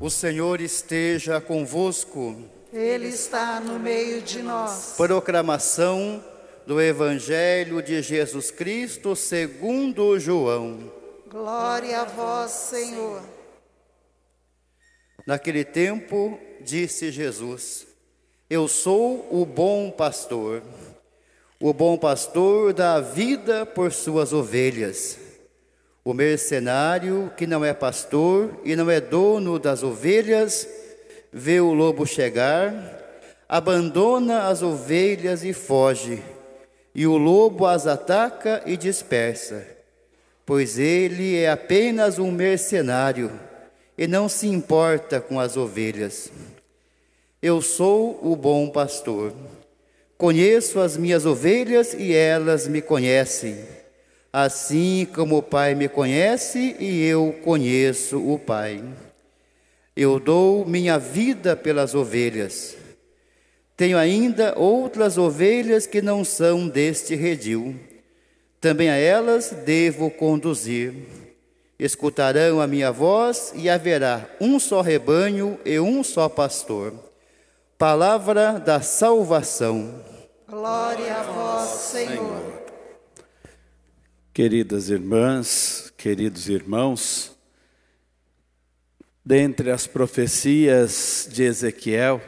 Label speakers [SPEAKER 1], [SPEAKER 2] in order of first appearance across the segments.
[SPEAKER 1] O Senhor esteja convosco.
[SPEAKER 2] Ele está no meio de nós.
[SPEAKER 1] Proclamação do Evangelho de Jesus Cristo segundo João.
[SPEAKER 2] Glória a vós, Senhor.
[SPEAKER 1] Naquele tempo, disse Jesus: Eu sou o bom pastor. O bom pastor dá a vida por suas ovelhas. O mercenário, que não é pastor e não é dono das ovelhas, vê o lobo chegar, abandona as ovelhas e foge, e o lobo as ataca e dispersa, pois ele é apenas um mercenário e não se importa com as ovelhas. Eu sou o bom pastor. Conheço as minhas ovelhas e elas me conhecem assim como o Pai me conhece e eu conheço o Pai. Eu dou minha vida pelas ovelhas. Tenho ainda outras ovelhas que não são deste redil. Também a elas devo conduzir. Escutarão a minha voz e haverá um só rebanho e um só pastor. Palavra da salvação.
[SPEAKER 2] Glória a vós, Senhor.
[SPEAKER 3] Queridas irmãs, queridos irmãos, dentre as profecias de Ezequiel,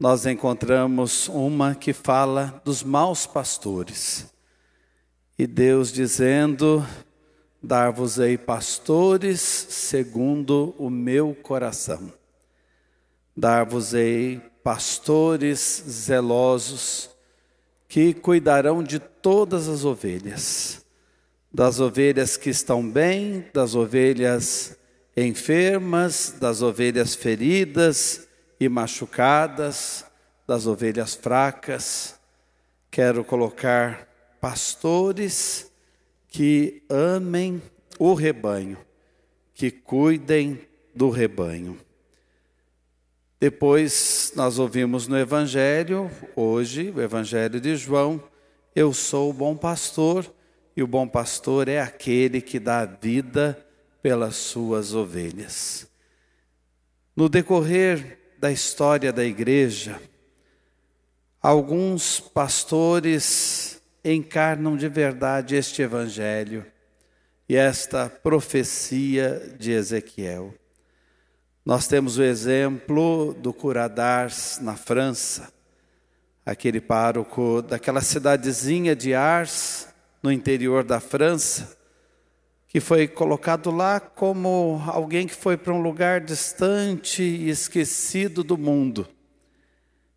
[SPEAKER 3] nós encontramos uma que fala dos maus pastores. E Deus dizendo: Dar-vos-ei pastores segundo o meu coração. Dar-vos-ei pastores zelosos que cuidarão de todas as ovelhas das ovelhas que estão bem, das ovelhas enfermas, das ovelhas feridas e machucadas, das ovelhas fracas. Quero colocar pastores que amem o rebanho, que cuidem do rebanho. Depois nós ouvimos no Evangelho, hoje, o Evangelho de João, eu sou o bom pastor e o bom pastor é aquele que dá vida pelas suas ovelhas. No decorrer da história da igreja, alguns pastores encarnam de verdade este evangelho e esta profecia de Ezequiel. Nós temos o exemplo do Curadars na França, aquele pároco daquela cidadezinha de Ars, no interior da França, que foi colocado lá como alguém que foi para um lugar distante e esquecido do mundo.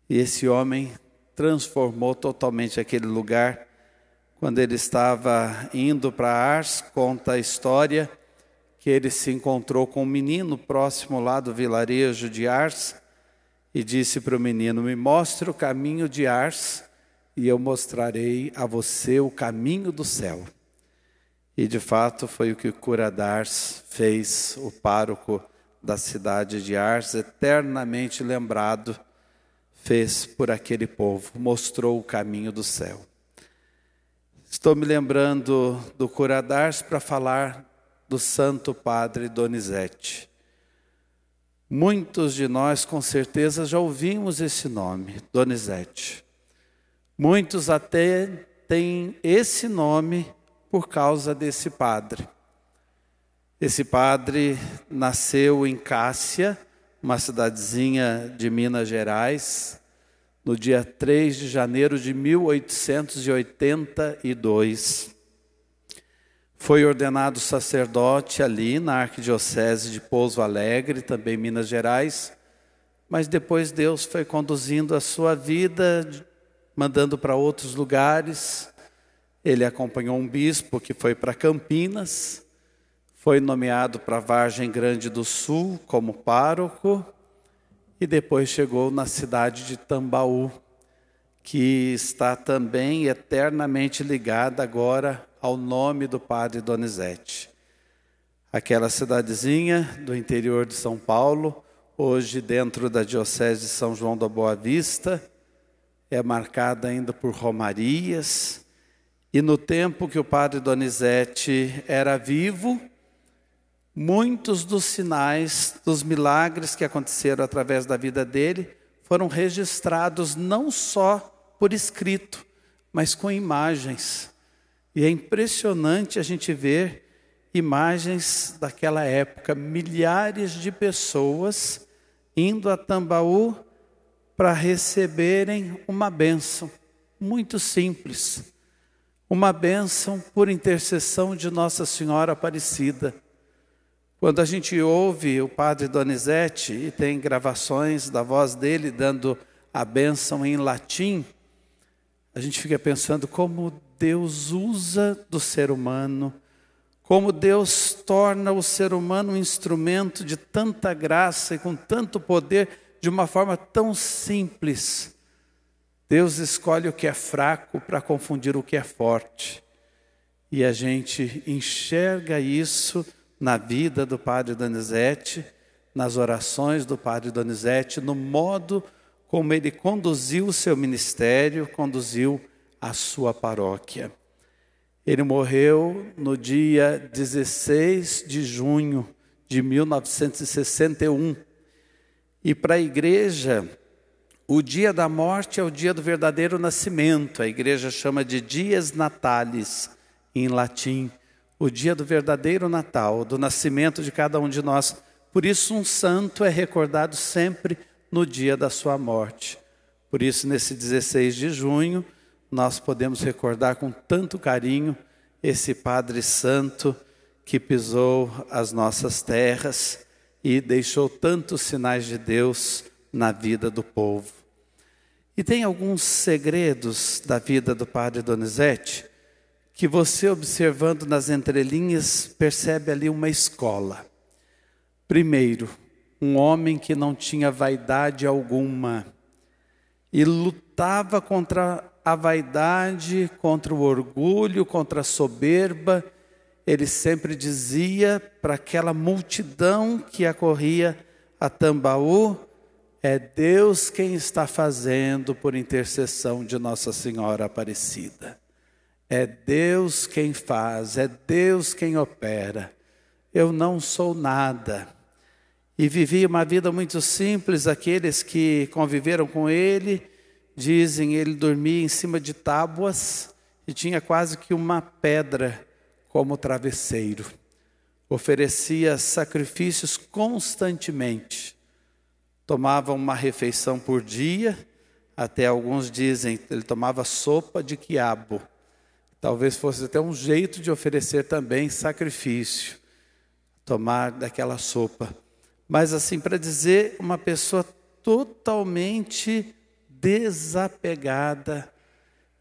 [SPEAKER 3] E esse homem transformou totalmente aquele lugar. Quando ele estava indo para Ars, conta a história que ele se encontrou com um menino próximo lá do vilarejo de Ars e disse para o menino: Me mostre o caminho de Ars e eu mostrarei a você o caminho do céu. E de fato foi o que Curadars fez, o pároco da cidade de Ars, eternamente lembrado, fez por aquele povo, mostrou o caminho do céu. Estou me lembrando do Curadars para falar do Santo Padre Donizete. Muitos de nós, com certeza, já ouvimos esse nome, Donizete. Muitos até têm esse nome por causa desse padre. Esse padre nasceu em Cássia, uma cidadezinha de Minas Gerais, no dia 3 de janeiro de 1882. Foi ordenado sacerdote ali na Arquidiocese de Pouso Alegre, também Minas Gerais, mas depois Deus foi conduzindo a sua vida mandando para outros lugares. Ele acompanhou um bispo que foi para Campinas, foi nomeado para Vargem Grande do Sul como pároco e depois chegou na cidade de Tambaú, que está também eternamente ligada agora ao nome do padre Donizete. Aquela cidadezinha do interior de São Paulo, hoje dentro da Diocese de São João da Boa Vista, é marcada ainda por romarias. E no tempo que o padre Donizete era vivo, muitos dos sinais, dos milagres que aconteceram através da vida dele, foram registrados não só por escrito, mas com imagens. E é impressionante a gente ver imagens daquela época, milhares de pessoas indo a Tambaú para receberem uma bênção muito simples. Uma bênção por intercessão de Nossa Senhora Aparecida. Quando a gente ouve o padre Donizete e tem gravações da voz dele dando a bênção em latim, a gente fica pensando como Deus usa do ser humano, como Deus torna o ser humano um instrumento de tanta graça e com tanto poder de uma forma tão simples. Deus escolhe o que é fraco para confundir o que é forte. E a gente enxerga isso na vida do Padre Donizete, nas orações do Padre Donizete, no modo como ele conduziu o seu ministério, conduziu a sua paróquia. Ele morreu no dia 16 de junho de 1961. E para a igreja, o dia da morte é o dia do verdadeiro nascimento. A igreja chama de dias natalis, em latim. O dia do verdadeiro Natal, do nascimento de cada um de nós. Por isso, um santo é recordado sempre no dia da sua morte. Por isso, nesse 16 de junho, nós podemos recordar com tanto carinho esse Padre Santo que pisou as nossas terras e deixou tantos sinais de Deus na vida do povo. E tem alguns segredos da vida do padre Donizete que você observando nas entrelinhas percebe ali uma escola. Primeiro, um homem que não tinha vaidade alguma e lutava contra a vaidade, contra o orgulho, contra a soberba. Ele sempre dizia para aquela multidão que acorria a Tambaú: é Deus quem está fazendo por intercessão de Nossa Senhora Aparecida. É Deus quem faz, é Deus quem opera. Eu não sou nada. E vivi uma vida muito simples. Aqueles que conviveram com ele dizem ele dormia em cima de tábuas e tinha quase que uma pedra como travesseiro. Oferecia sacrifícios constantemente tomava uma refeição por dia, até alguns dizem ele tomava sopa de quiabo. Talvez fosse até um jeito de oferecer também sacrifício, tomar daquela sopa. Mas assim, para dizer, uma pessoa totalmente desapegada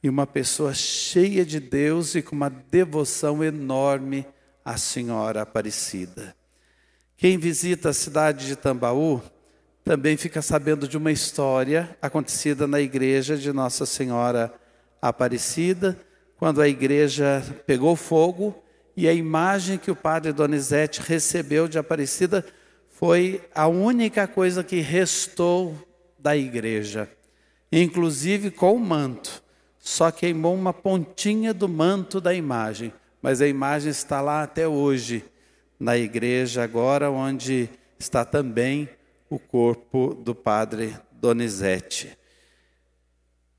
[SPEAKER 3] e uma pessoa cheia de Deus e com uma devoção enorme à Senhora Aparecida. Quem visita a cidade de Tambaú, também fica sabendo de uma história acontecida na igreja de Nossa Senhora Aparecida, quando a igreja pegou fogo e a imagem que o padre Donizete recebeu de Aparecida foi a única coisa que restou da igreja, inclusive com o manto. Só queimou uma pontinha do manto da imagem, mas a imagem está lá até hoje, na igreja, agora onde está também o corpo do padre Donizete.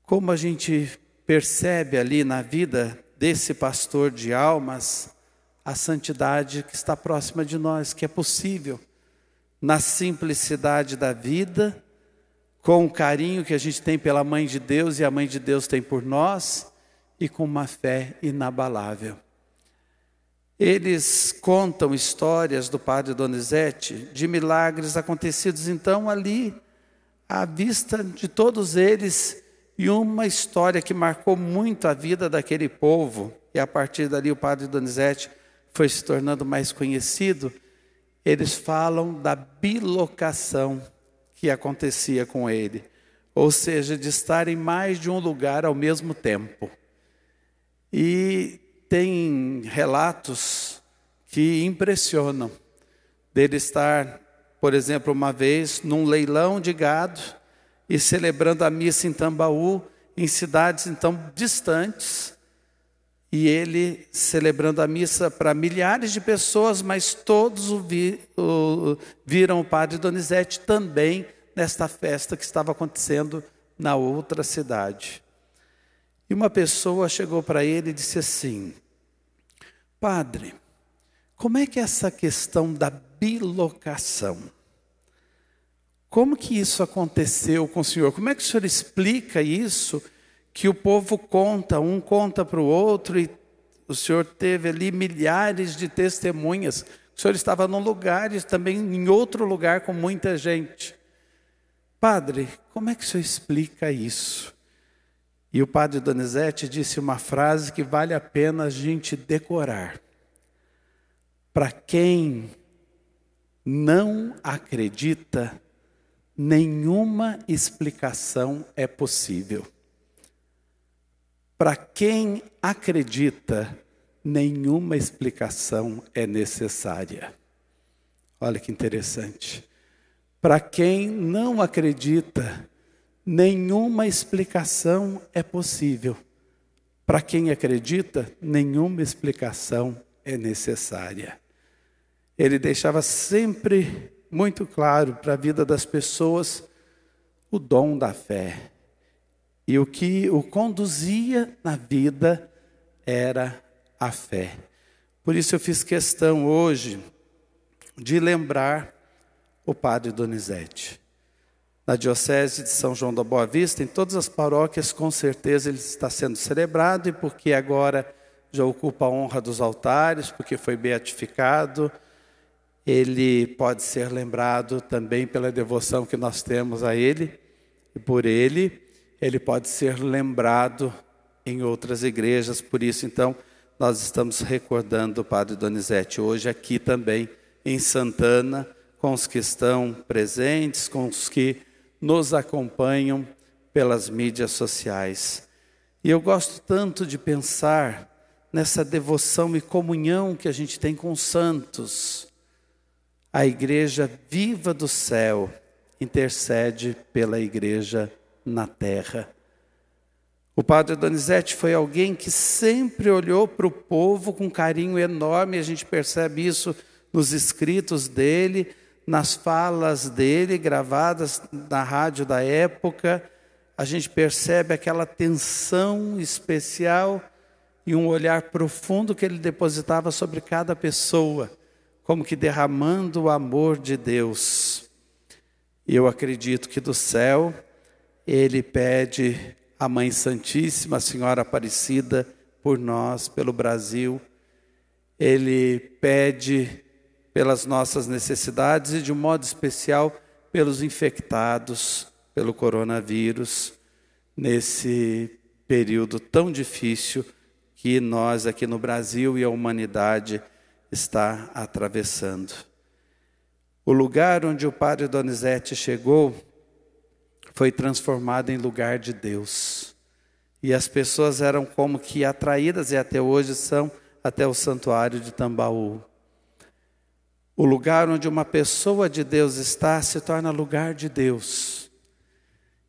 [SPEAKER 3] Como a gente percebe ali na vida desse pastor de almas a santidade que está próxima de nós, que é possível, na simplicidade da vida, com o carinho que a gente tem pela Mãe de Deus e a Mãe de Deus tem por nós, e com uma fé inabalável. Eles contam histórias do padre Donizete de milagres acontecidos então ali, à vista de todos eles, e uma história que marcou muito a vida daquele povo, e a partir dali o padre Donizete foi se tornando mais conhecido. Eles falam da bilocação que acontecia com ele, ou seja, de estar em mais de um lugar ao mesmo tempo. E tem relatos que impressionam dele estar, por exemplo, uma vez num leilão de gado e celebrando a missa em Tambaú, em cidades então distantes, e ele celebrando a missa para milhares de pessoas, mas todos o, vi, o viram o padre Donizete também nesta festa que estava acontecendo na outra cidade. E uma pessoa chegou para ele e disse assim: Padre, como é que é essa questão da bilocação? Como que isso aconteceu com o senhor? Como é que o senhor explica isso? Que o povo conta, um conta para o outro, e o senhor teve ali milhares de testemunhas. O senhor estava num lugar e também em outro lugar com muita gente. Padre, como é que o senhor explica isso? E o padre Donizete disse uma frase que vale a pena a gente decorar. Para quem não acredita, nenhuma explicação é possível. Para quem acredita, nenhuma explicação é necessária. Olha que interessante. Para quem não acredita, nenhuma explicação é possível. Para quem acredita, nenhuma explicação é necessária. Ele deixava sempre muito claro para a vida das pessoas o dom da fé. E o que o conduzia na vida era a fé. Por isso eu fiz questão hoje de lembrar o padre Donizete. Na Diocese de São João da Boa Vista, em todas as paróquias, com certeza ele está sendo celebrado, e porque agora já ocupa a honra dos altares, porque foi beatificado ele pode ser lembrado também pela devoção que nós temos a ele, e por ele, ele pode ser lembrado em outras igrejas. Por isso, então, nós estamos recordando o Padre Donizete hoje aqui também em Santana, com os que estão presentes, com os que nos acompanham pelas mídias sociais. E eu gosto tanto de pensar nessa devoção e comunhão que a gente tem com os santos a igreja viva do céu intercede pela igreja na terra. O padre Donizete foi alguém que sempre olhou para o povo com carinho enorme, a gente percebe isso nos escritos dele, nas falas dele, gravadas na rádio da época, a gente percebe aquela tensão especial e um olhar profundo que ele depositava sobre cada pessoa como que derramando o amor de Deus. Eu acredito que do céu ele pede à Mãe Santíssima, a Senhora Aparecida, por nós, pelo Brasil. Ele pede pelas nossas necessidades e de um modo especial pelos infectados pelo coronavírus nesse período tão difícil que nós aqui no Brasil e a humanidade está atravessando. O lugar onde o padre Donizete chegou foi transformado em lugar de Deus. E as pessoas eram como que atraídas, e até hoje são, até o santuário de Tambaú. O lugar onde uma pessoa de Deus está se torna lugar de Deus.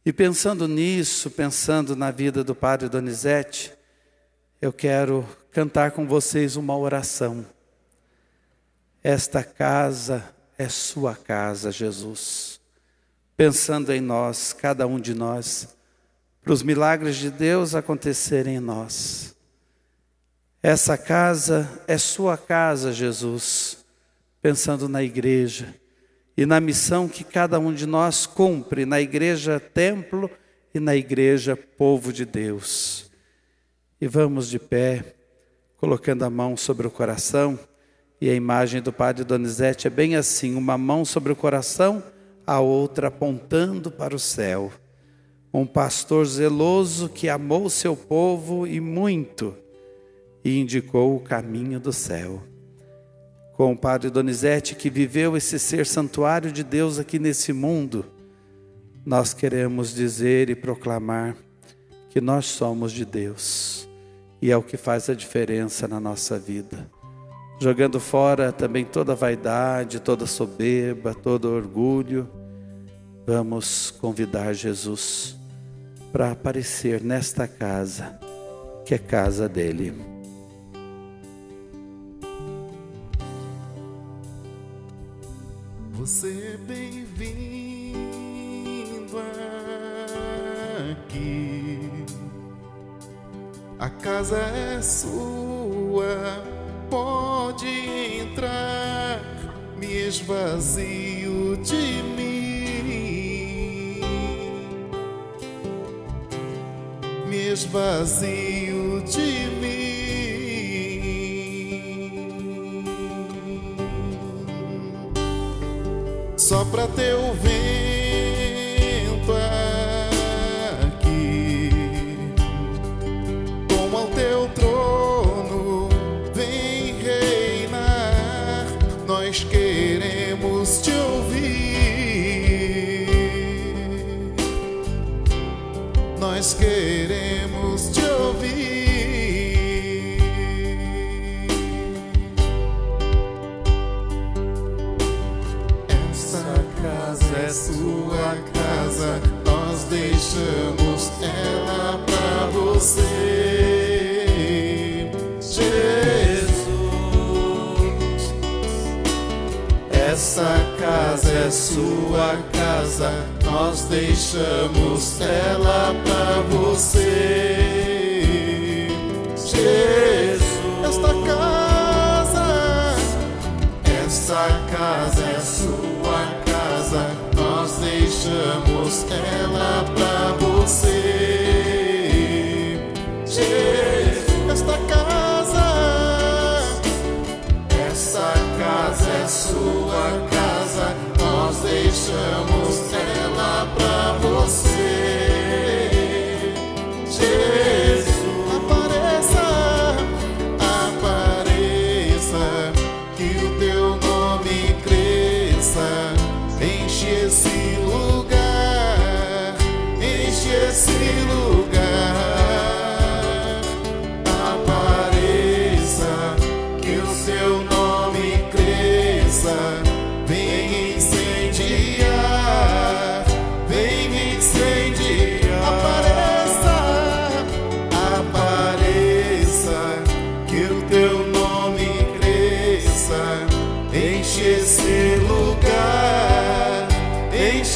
[SPEAKER 3] E pensando nisso, pensando na vida do Padre Donizete, eu quero cantar com vocês uma oração. Esta casa é sua casa, Jesus. Pensando em nós, cada um de nós, para os milagres de Deus acontecerem em nós. Essa casa é sua casa, Jesus. Pensando na igreja e na missão que cada um de nós cumpre na igreja templo e na igreja povo de Deus. E vamos de pé, colocando a mão sobre o coração. E a imagem do padre Donizete é bem assim: uma mão sobre o coração, a outra apontando para o céu. Um pastor zeloso que amou seu povo e muito, e indicou o caminho do céu. Com o padre Donizete que viveu esse ser santuário de Deus aqui nesse mundo, nós queremos dizer e proclamar que nós somos de Deus, e é o que faz a diferença na nossa vida jogando fora também toda vaidade, toda soberba, todo orgulho vamos convidar Jesus para aparecer nesta casa, que é casa dele. Você é bem-vindo aqui. A casa é sua, pode entrar. Me esvazio de mim. Esvazio de mim. Só pra o vento Essa casa é sua casa, nós deixamos ela pra você, Jesus. Esta casa essa casa é sua casa, nós deixamos ela pra você. Jesus, esta casa, sua casa, nós deixamos ela pra você.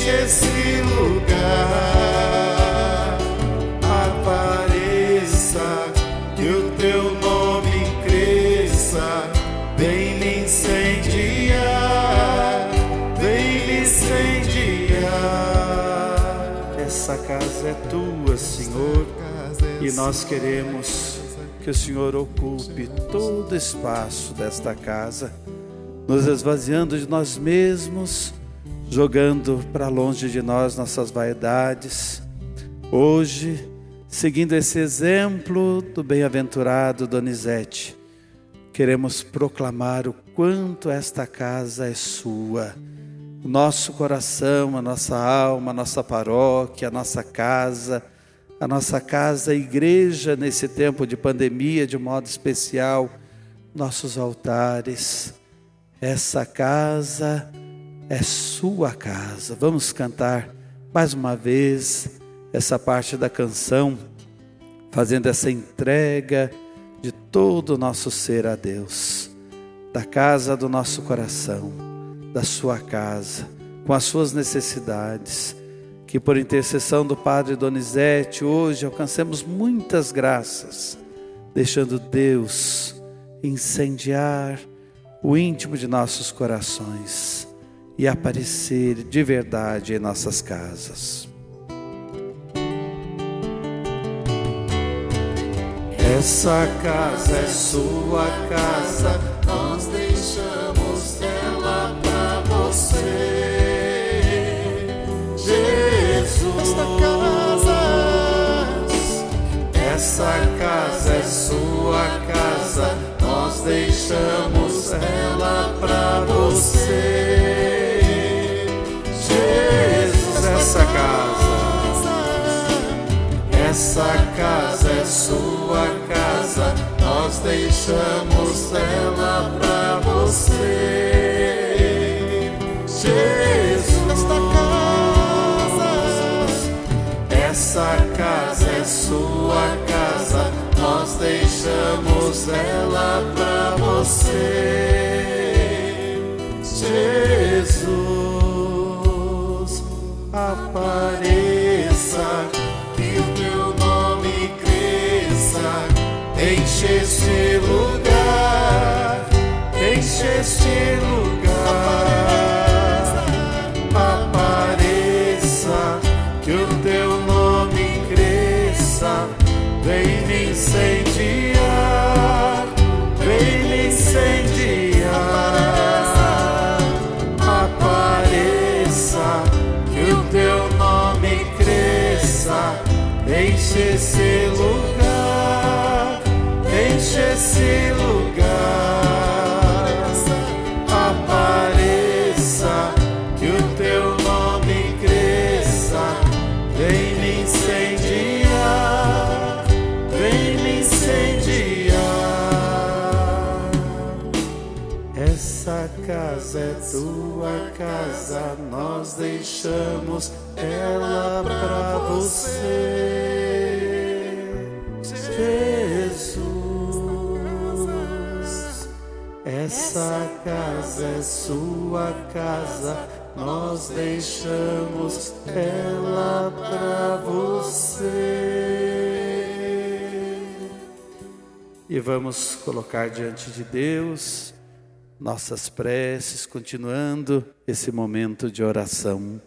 [SPEAKER 3] Enche esse lugar. Apareça, que o teu nome cresça, vem me incendiar, vem me incendiar.
[SPEAKER 4] Essa casa é tua, Senhor, e nós queremos que o Senhor ocupe todo o espaço desta casa, nos esvaziando de nós mesmos, jogando para longe de nós nossas vaidades. Hoje, seguindo esse exemplo do bem-aventurado Donizete, queremos proclamar o quanto esta casa é sua. O nosso coração, a nossa alma, a nossa paróquia, a nossa casa, a nossa casa, a igreja nesse tempo de pandemia, de modo especial, nossos altares. Essa casa é sua casa. Vamos cantar mais uma vez essa parte da canção, fazendo essa entrega de todo o nosso ser a Deus, da casa do nosso coração, da sua casa, com as suas necessidades. Que por intercessão do Padre Donizete, hoje alcancemos muitas graças, deixando Deus incendiar o íntimo de nossos corações e aparecer de verdade em nossas casas.
[SPEAKER 3] Essa casa é sua casa, nós deixamos ela pra você, Jesus. Esta casa, essa casa é sua casa, nós deixamos ela pra você, deixamos ela pra você. Jesus, esta casa, essa casa é sua casa, nós deixamos ela pra você. Jesus. apareça, este lugar, enche este lugar, é tua casa, nós deixamos ela pra você, Jesus. Essa casa é sua casa, nós deixamos ela pra você.
[SPEAKER 5] E vamos colocar diante de Deus nossas preces, continuando esse momento de oração.